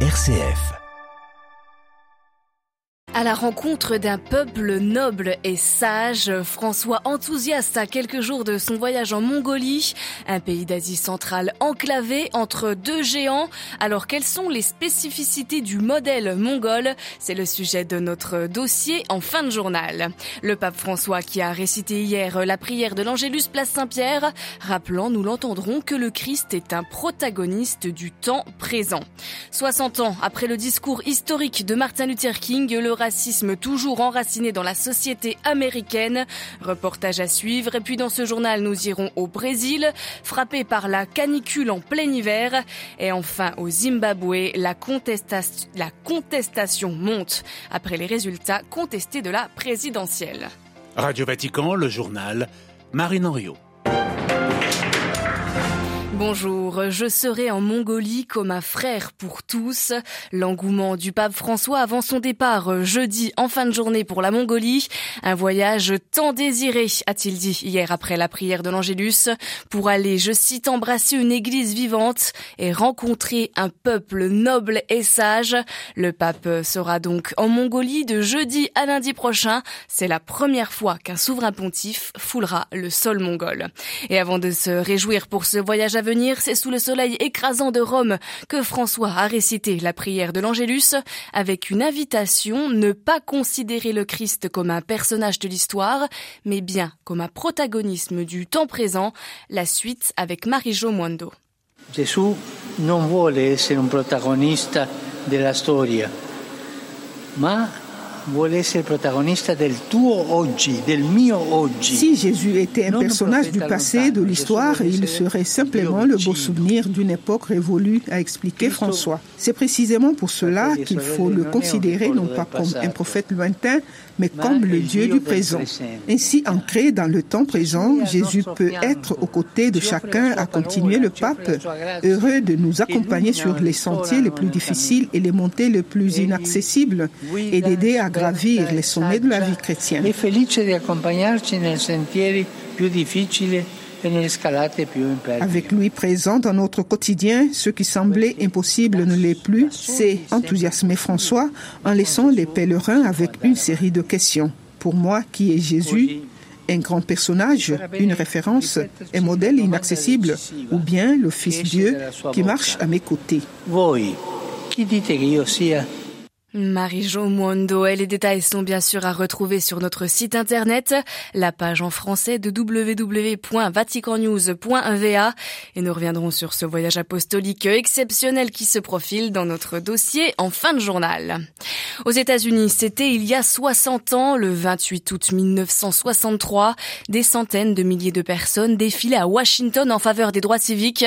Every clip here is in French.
RCF. À la rencontre d'un peuple noble et sage, François enthousiaste à quelques jours de son voyage en Mongolie, un pays d'Asie centrale enclavé entre deux géants. Alors quelles sont les spécificités du modèle mongol? C'est le sujet de notre dossier en fin de journal. Le pape François qui a récité hier la prière de l'Angélus place Saint-Pierre, rappelant, nous l'entendrons, que le Christ est un protagoniste du temps présent. 60 ans après le discours historique de Martin Luther King, racisme toujours enraciné dans la société américaine. Reportage à suivre. Et puis dans ce journal, nous irons au Brésil, frappé par la canicule en plein hiver. Et enfin au Zimbabwe, la, contestation, monte après les résultats contestés de la présidentielle. Radio Vatican, le journal, Marine Henriot. Bonjour, je serai en Mongolie comme un frère pour tous. L'engouement du pape François avant son départ jeudi en fin de journée pour la Mongolie. Un voyage tant désiré, a-t-il dit hier après la prière de l'Angélus, pour aller, je cite, embrasser une église vivante et rencontrer un peuple noble et sage. Le pape sera donc en Mongolie de jeudi à lundi prochain. C'est la première fois qu'un souverain pontife foulera le sol mongol. Et avant de se réjouir pour ce voyage c'est sous le soleil écrasant de Rome que François a récité la prière de l'Angélus avec une invitation ne pas considérer le Christ comme un personnage de l'histoire, mais bien comme un protagonisme du temps présent. La suite avec Marie-Jo Mondo. Non vuole essere un protagonista della storia, ma si Jésus était un personnage du passé, de l'histoire, il serait simplement le beau souvenir d'une époque révolue, a expliqué François. C'est précisément pour cela qu'il faut le considérer non pas comme un prophète lointain, mais comme le Dieu du présent. Ainsi ancré dans le temps présent, Jésus peut être aux côtés de chacun à continuer le pape, heureux de nous accompagner sur les sentiers les plus difficiles et les montées les plus inaccessibles et d'aider à gravir les sommets de la vie chrétienne. Avec lui présent dans notre quotidien, ce qui semblait impossible ne l'est plus, c'est enthousiasmer François en laissant les pèlerins avec une série de questions. Pour moi, qui est Jésus? Un grand personnage, une référence, un modèle inaccessible, ou bien le Fils Dieu qui marche à mes côtés? Marie-Jo Mondo et les détails sont bien sûr à retrouver sur notre site internet, la page en français de www.vaticannews.va et nous reviendrons sur ce voyage apostolique exceptionnel qui se profile dans notre dossier en fin de journal. Aux États-Unis, c'était il y a 60 ans, le 28 août 1963, des centaines de milliers de personnes défilaient à Washington en faveur des droits civiques.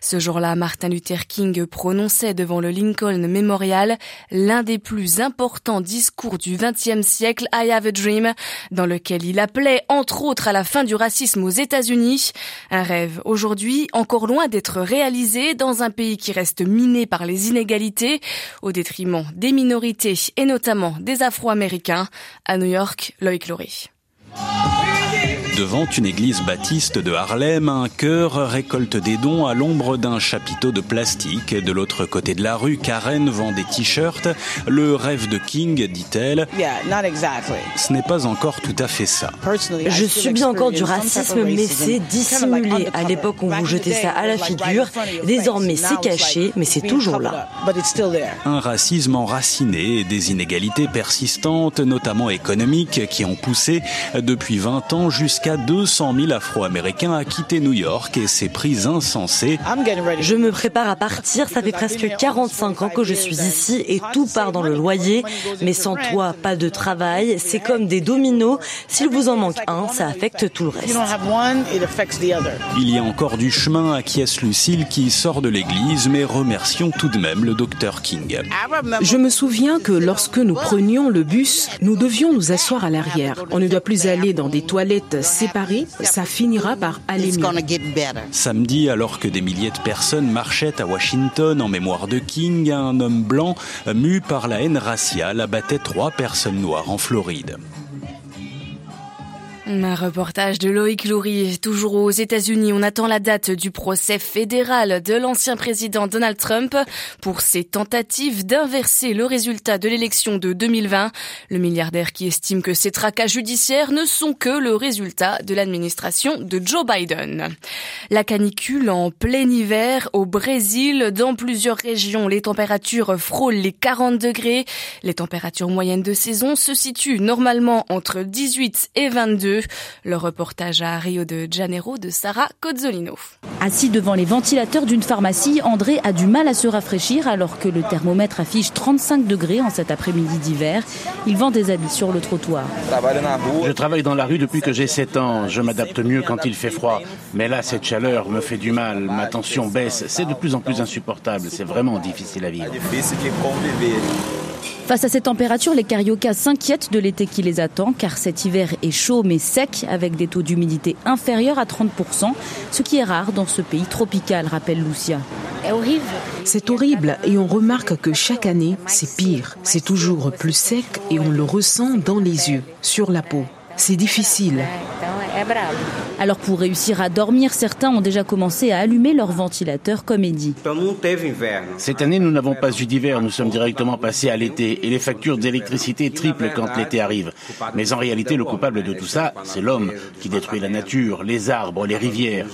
Ce jour-là, Martin Luther King prononçait devant le Lincoln Memorial l'un des plus importants discours du XXe siècle, I Have a Dream, dans lequel il appelait entre autres à la fin du racisme aux États-Unis. Un rêve aujourd'hui encore loin d'être réalisé dans un pays qui reste miné par les inégalités au détriment des minorités et notamment des Afro-Américains. À New York, Loïc Laurie. Devant une église baptiste de Harlem, un chœur récolte des dons à l'ombre d'un chapiteau de plastique. De l'autre côté de la rue, Karen vend des t-shirts. Le rêve de King, dit-elle. Ce n'est pas encore tout à fait ça. Je subis encore du racisme, mais c'est dissimulé. À l'époque, on vous jetait ça à la figure. Désormais, c'est caché, mais c'est toujours là. Un racisme enraciné et des inégalités persistantes, notamment économiques, qui ont poussé depuis 20 ans jusqu'à jusqu'à 200 000 Afro-Américains à quitter New York et ses prix insensés. Je me prépare à partir, ça fait presque 45 ans que je suis ici et tout part dans le loyer. Mais sans toi, pas de travail. C'est comme des dominos. S'il vous en manque un, ça affecte tout le reste. Il y a encore du chemin, acquiesce Lucille qui sort de l'église, mais remercions tout de même le docteur King. Je me souviens que lorsque nous prenions le bus, nous devions nous asseoir à l'arrière. On ne doit plus aller dans des toilettes séparés, ça finira par aller mieux. Samedi, alors que des milliers de personnes marchaient à Washington en mémoire de King, un homme blanc, mu par la haine raciale, abattait trois personnes noires en Floride. Un reportage de Loïc Loury. Toujours aux États-Unis, on attend la date du procès fédéral de l'ancien président Donald Trump pour ses tentatives d'inverser le résultat de l'élection de 2020. Le milliardaire qui estime que ces tracas judiciaires ne sont que le résultat de l'administration de Joe Biden. La canicule en plein hiver au Brésil. Dans plusieurs régions, les températures frôlent les 40 degrés. Les températures moyennes de saison se situent normalement entre 18 et 22. Le reportage à Rio de Janeiro de Sarah Cozzolino. Assis devant les ventilateurs d'une pharmacie, André a du mal à se rafraîchir alors que le thermomètre affiche 35 degrés en cet après-midi d'hiver. Il vend des habits sur le trottoir. Je travaille dans la rue depuis que j'ai 7 ans. Je m'adapte mieux quand il fait froid. Mais là, cette chaleur me fait du mal. Ma tension baisse. C'est de plus en plus insupportable. C'est vraiment difficile à vivre. Face à ces températures, les cariocas s'inquiètent de l'été qui les attend car cet hiver est chaud mais sec avec des taux d'humidité inférieurs à 30%, ce qui est rare dans ce pays tropical, rappelle Lucia. C'est horrible et on remarque que chaque année, c'est pire. C'est toujours plus sec et on le ressent dans les yeux, sur la peau. C'est difficile. Alors pour réussir à dormir, certains ont déjà commencé à allumer leur ventilateur comme Eddie. Cette année, nous n'avons pas eu d'hiver, nous sommes directement passés à l'été et les factures d'électricité triplent quand l'été arrive. Mais en réalité, le coupable de tout ça, c'est l'homme qui détruit la nature, les arbres, les rivières.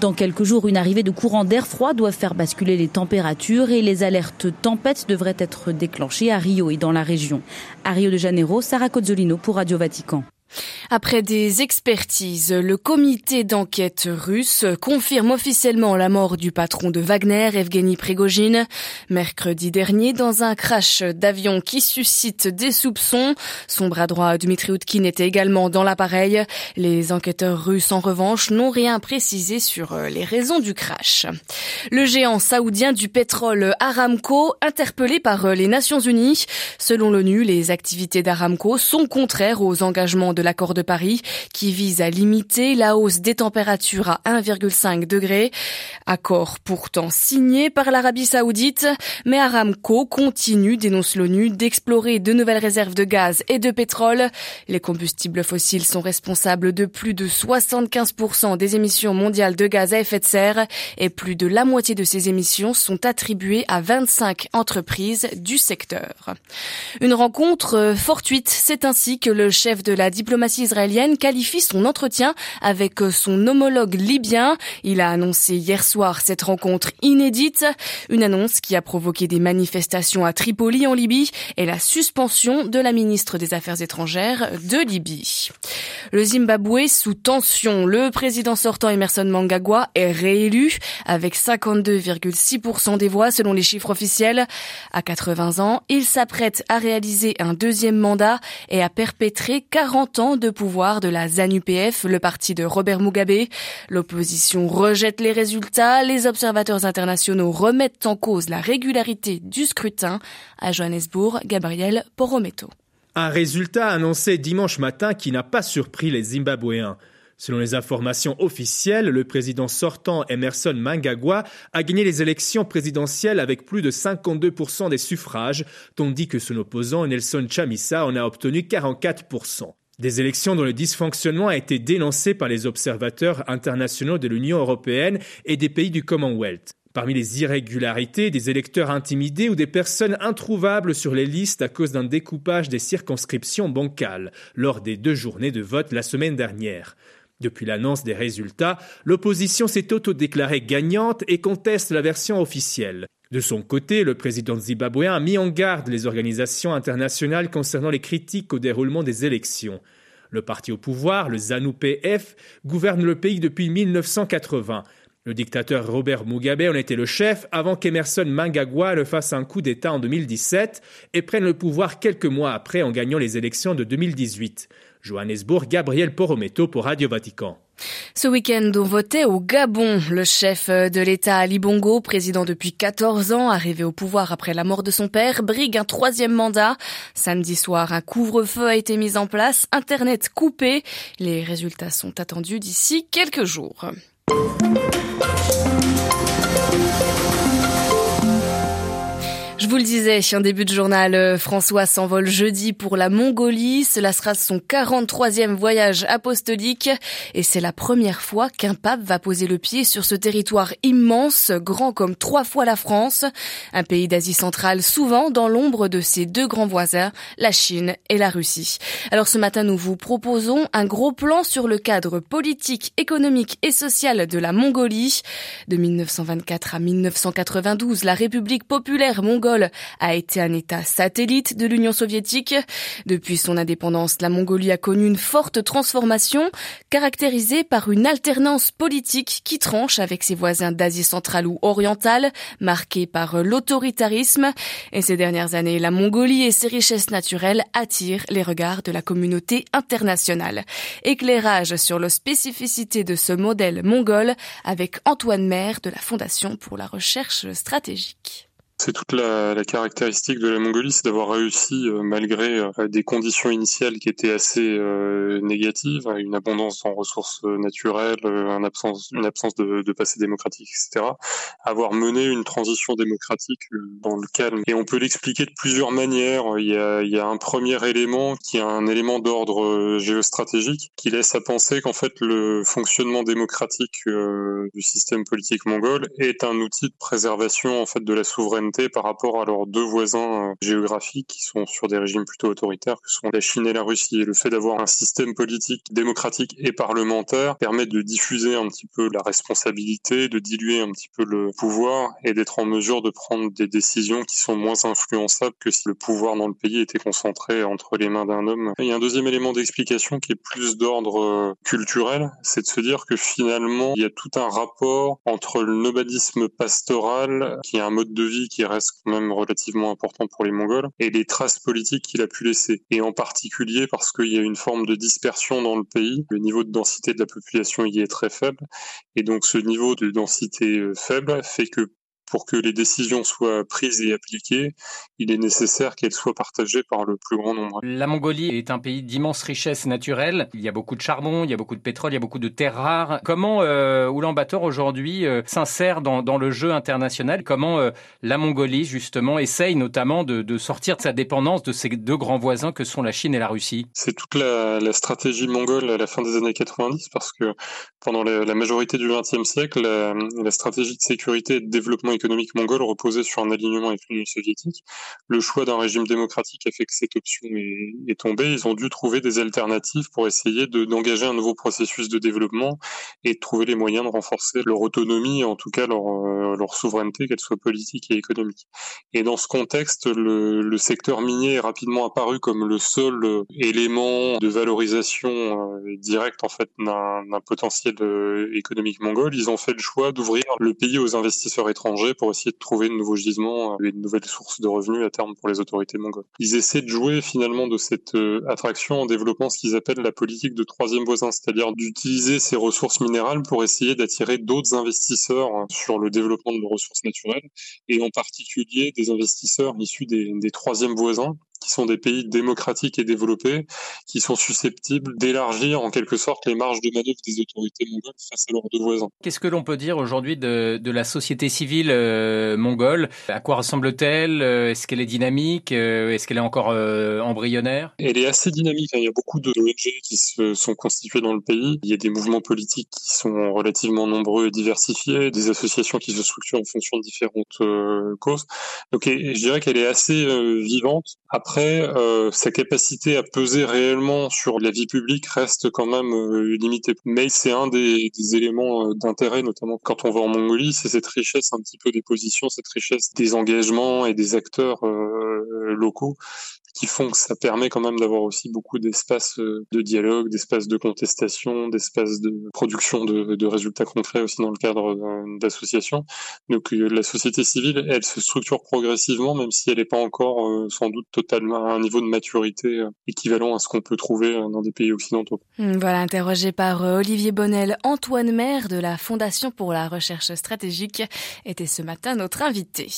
Dans quelques jours, une arrivée de courants d'air froid doit faire basculer les températures et les alertes tempêtes devraient être déclenchées à Rio et dans la région. À Rio de Janeiro, Sarah Cozzolino pour Radio Vatican. Après des expertises, le comité d'enquête russe confirme officiellement la mort du patron de Wagner, Evgeny Prigogine, mercredi dernier dans un crash d'avion qui suscite des soupçons. Son bras droit, Dmitri Utkin, était également dans l'appareil. Les enquêteurs russes, en revanche, n'ont rien précisé sur les raisons du crash. Le géant saoudien du pétrole Aramco, interpellé par les Nations Unies. Selon l'ONU, les activités d'Aramco sont contraires aux engagements de l'accord de Paris qui vise à limiter la hausse des températures à 1,5 degré. Accord pourtant signé par l'Arabie saoudite, mais Aramco continue, dénonce l'ONU, d'explorer de nouvelles réserves de gaz et de pétrole. Les combustibles fossiles sont responsables de plus de 75% des émissions mondiales de gaz à effet de serre et plus de la moitié de ces émissions sont attribuées à 25 entreprises du secteur. Une rencontre fortuite, c'est ainsi que le chef de la diplomatie israélienne qualifie son entretien avec son homologue libyen. Il a annoncé hier soir cette rencontre inédite, une annonce qui a provoqué des manifestations à Tripoli en Libye et la suspension de la ministre des Affaires étrangères de Libye. Le Zimbabwe sous tension. Le président sortant Emerson Mnangagwa est réélu avec 52,6% des voix selon les chiffres officiels. À 80 ans, il s'apprête à réaliser un deuxième mandat et à perpétrer 40 de pouvoir de la ZANU-PF, le parti de Robert Mugabe. L'opposition rejette les résultats. Les observateurs internationaux remettent en cause la régularité du scrutin. À Johannesburg, Gabriel Porometo. Un résultat annoncé dimanche matin qui n'a pas surpris les Zimbabwéens. Selon les informations officielles, le président sortant Emerson Mnangagwa a gagné les élections présidentielles avec plus de 52% des suffrages, tandis que son opposant Nelson Chamisa en a obtenu 44%. Des élections dont le dysfonctionnement a été dénoncé par les observateurs internationaux de l'Union européenne et des pays du Commonwealth. Parmi les irrégularités, des électeurs intimidés ou des personnes introuvables sur les listes à cause d'un découpage des circonscriptions bancales lors des deux journées de vote la semaine dernière. Depuis l'annonce des résultats, l'opposition s'est autodéclarée gagnante et conteste la version officielle. De son côté, le président zimbabwéen a mis en garde les organisations internationales concernant les critiques au déroulement des élections. Le parti au pouvoir, le ZANU-PF, gouverne le pays depuis 1980. Le dictateur Robert Mugabe en était le chef avant qu'Emerson Mnangagwa le fasse un coup d'État en 2017 et prenne le pouvoir quelques mois après en gagnant les élections de 2018. Johannesburg, Gabriel Porometo pour Radio Vatican. Ce week-end, on votait au Gabon. Le chef de l'État Ali Bongo, président depuis 14 ans, arrivé au pouvoir après la mort de son père, brigue un troisième mandat. Samedi soir, un couvre-feu a été mis en place, Internet coupé. Les résultats sont attendus d'ici quelques jours. Je vous le disais, en début de journal, euh, François s'envole jeudi pour la Mongolie. Cela sera son 43e voyage apostolique et c'est la première fois qu'un pape va poser le pied sur ce territoire immense, grand comme trois fois la France, un pays d'Asie centrale souvent dans l'ombre de ses deux grands voisins, la Chine et la Russie. Alors ce matin, nous vous proposons un gros plan sur le cadre politique, économique et social de la Mongolie. De 1924 à 1992, la République populaire mongole a été un État satellite de l'Union soviétique. Depuis son indépendance, la Mongolie a connu une forte transformation caractérisée par une alternance politique qui tranche avec ses voisins d'Asie centrale ou orientale, marquée par l'autoritarisme. Et ces dernières années, la Mongolie et ses richesses naturelles attirent les regards de la communauté internationale. Éclairage sur la spécificité de ce modèle mongol avec Antoine Maire de la Fondation pour la recherche stratégique. C'est toute la, la, caractéristique de la Mongolie, c'est d'avoir réussi, euh, malgré euh, des conditions initiales qui étaient assez euh, négatives, une abondance en ressources naturelles, une absence, une absence de, de, passé démocratique, etc., avoir mené une transition démocratique dans le calme. Et on peut l'expliquer de plusieurs manières. Il y, a, il y a un premier élément qui est un élément d'ordre géostratégique qui laisse à penser qu'en fait le fonctionnement démocratique du système politique mongol est un outil de préservation en fait de la souveraineté par rapport à leurs deux voisins euh, géographiques qui sont sur des régimes plutôt autoritaires que sont la Chine et la Russie. Et le fait d'avoir un système politique démocratique et parlementaire permet de diffuser un petit peu la responsabilité, de diluer un petit peu le pouvoir et d'être en mesure de prendre des décisions qui sont moins influençables que si le pouvoir dans le pays était concentré entre les mains d'un homme. il y a un deuxième élément d'explication qui est plus d'ordre euh, culturel, c'est de se dire que finalement il y a tout un rapport entre le nomadisme pastoral, qui est un mode de vie reste quand même relativement important pour les Mongols, et les traces politiques qu'il a pu laisser. Et en particulier parce qu'il y a une forme de dispersion dans le pays, le niveau de densité de la population y est très faible, et donc ce niveau de densité euh, faible fait que pour que les décisions soient prises et appliquées, il est nécessaire qu'elles soient partagées par le plus grand nombre. La Mongolie est un pays d'immense richesse naturelle. Il y a beaucoup de charbon, il y a beaucoup de pétrole, il y a beaucoup de terres rares. Comment euh, Ulaanbaatar aujourd'hui euh, s'insère dans, dans, le jeu international? Comment euh, la Mongolie justement essaye notamment de, de, sortir de sa dépendance de ces deux grands voisins que sont la Chine et la Russie? C'est toute la, la, stratégie mongole à la fin des années 90 parce que pendant la, la majorité du XXe siècle, la, la stratégie de sécurité et de développement économique mongole reposait sur un alignement avec l'Union soviétique. Le choix d'un régime démocratique a fait que cette option est, tombée. Ils ont dû trouver des alternatives pour essayer d'engager un nouveau processus de développement et de trouver les moyens de renforcer leur autonomie, en tout cas leur, euh, leur souveraineté, qu'elle soit politique et économique. Et dans ce contexte, le, secteur minier est rapidement apparu comme le seul euh, élément de valorisation euh, directe en fait d'un potentiel économique mongol. Ils ont fait le choix d'ouvrir le pays aux investisseurs étrangers pour essayer de trouver de nouveaux gisements euh, et de nouvelles sources de revenus à terme pour les autorités mongoles. Ils essaient de jouer finalement de cette euh, attraction en développant ce qu'ils appellent la politique de troisième voisin, c'est-à-dire d'utiliser ces ressources minérales pour essayer d'attirer d'autres investisseurs hein, sur le développement de nos ressources naturelles et en particulier des investisseurs issus des, des troisièmes voisins qui sont des pays démocratiques et développés, qui sont susceptibles d'élargir en quelque sorte les marges de manœuvre des autorités mongoles face à leurs deux voisins. Qu'est-ce que l'on peut dire aujourd'hui de, de, la société civile euh, mongole? À quoi ressemble-t-elle? Euh, Est-ce qu'elle est dynamique? Euh, Est-ce qu'elle est encore euh, embryonnaire? Elle est assez dynamique. Hein. Il y a beaucoup de ONG qui se sont constituées dans le pays. Il y a des mouvements politiques qui sont relativement nombreux et diversifiés, des associations qui se structurent en fonction de différentes euh, causes. Donc je dirais qu'elle est assez vivante. Après, euh, sa capacité à peser réellement sur la vie publique reste quand même euh, limitée. Mais c'est un des, des éléments euh, d'intérêt, notamment quand on va en Mongolie, c'est cette richesse un petit peu des positions, cette richesse des engagements et des acteurs locaux qui font que ça permet quand même d'avoir aussi beaucoup d'espace euh, de dialogue, d'espace de contestation, d'espace de production de, de, résultats concrets aussi dans le cadre d'associations. Donc euh, la société civile, elle se structure progressivement, même si elle n'est pas encore euh, sans doute totalement à un niveau de maturité équivalent à ce qu'on peut trouver dans des pays occidentaux. Hmm, voilà, interrogé par Olivier Bonnel, Antoine Maire de la Fondation pour la recherche stratégique était ce matin notre invité.